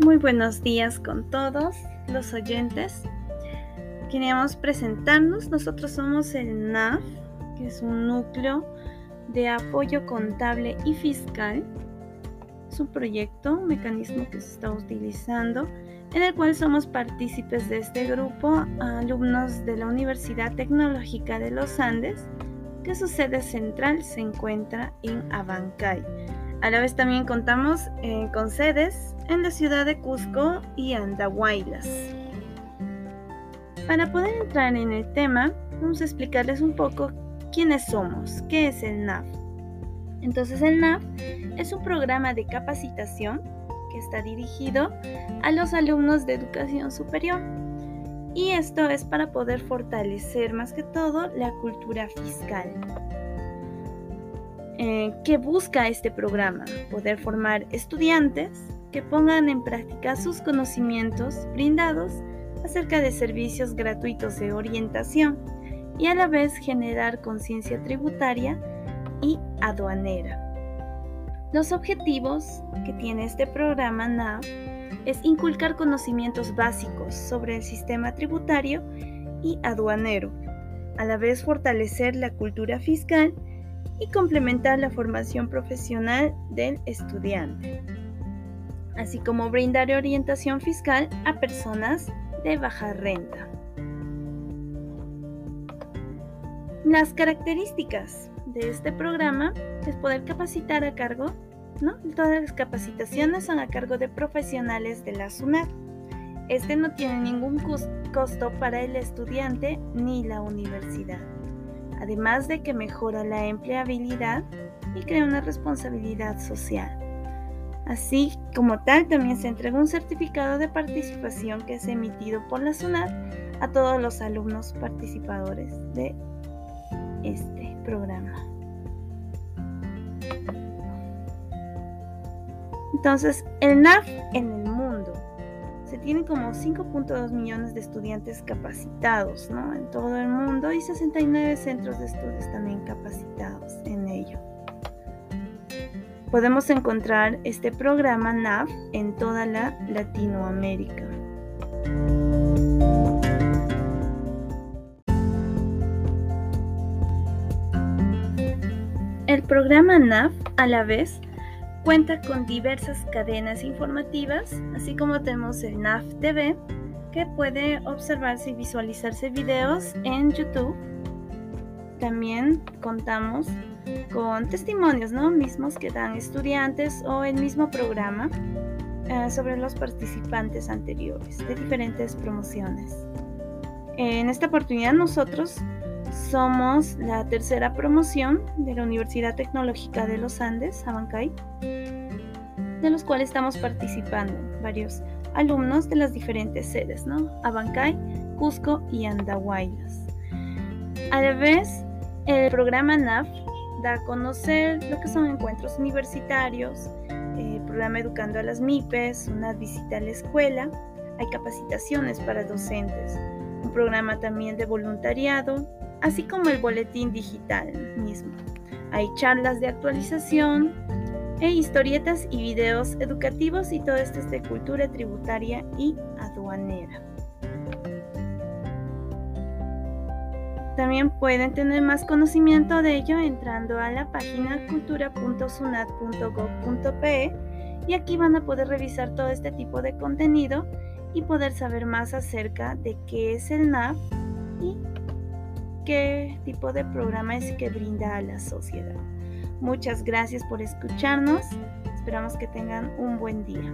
Muy buenos días con todos los oyentes. Queríamos presentarnos. Nosotros somos el NAF, que es un núcleo de apoyo contable y fiscal. Es un proyecto, un mecanismo que se está utilizando, en el cual somos partícipes de este grupo, alumnos de la Universidad Tecnológica de los Andes, que su sede central se encuentra en Abancay. A la vez también contamos eh, con sedes en la ciudad de Cusco y Andahuaylas. Para poder entrar en el tema, vamos a explicarles un poco quiénes somos, qué es el NAF. Entonces el NAF es un programa de capacitación que está dirigido a los alumnos de educación superior. Y esto es para poder fortalecer más que todo la cultura fiscal. Eh, ¿Qué busca este programa? Poder formar estudiantes que pongan en práctica sus conocimientos brindados acerca de servicios gratuitos de orientación y a la vez generar conciencia tributaria y aduanera. Los objetivos que tiene este programa NAV es inculcar conocimientos básicos sobre el sistema tributario y aduanero, a la vez fortalecer la cultura fiscal y complementar la formación profesional del estudiante, así como brindar orientación fiscal a personas de baja renta. Las características de este programa es poder capacitar a cargo, ¿no? Todas las capacitaciones son a cargo de profesionales de la SUNAT. Este no tiene ningún costo para el estudiante ni la universidad además de que mejora la empleabilidad y crea una responsabilidad social. Así como tal, también se entrega un certificado de participación que es emitido por la SUNAT a todos los alumnos participadores de este programa. Entonces, el NAF en el se tienen como 5.2 millones de estudiantes capacitados en todo el mundo y 69 centros de estudios también capacitados en ello. Podemos encontrar este programa NAV en toda la Latinoamérica. El programa NAV a la vez Cuenta con diversas cadenas informativas, así como tenemos el NAF TV, que puede observarse y visualizarse videos en YouTube. También contamos con testimonios ¿no? mismos que dan estudiantes o el mismo programa eh, sobre los participantes anteriores de diferentes promociones. En esta oportunidad nosotros somos la tercera promoción de la Universidad Tecnológica de los Andes, Abancay, de los cuales estamos participando varios alumnos de las diferentes sedes, ¿no? Abancay, Cusco y Andahuaylas. A la vez, el programa NAF da a conocer lo que son encuentros universitarios, el programa Educando a las MIPES, una visita a la escuela, hay capacitaciones para docentes, un programa también de voluntariado, así como el boletín digital mismo. Hay charlas de actualización e historietas y videos educativos y todo esto es de cultura tributaria y aduanera. También pueden tener más conocimiento de ello entrando a la página cultura.sunat.gov.pe y aquí van a poder revisar todo este tipo de contenido y poder saber más acerca de qué es el NAV y qué tipo de programa es que brinda a la sociedad. Muchas gracias por escucharnos. Esperamos que tengan un buen día.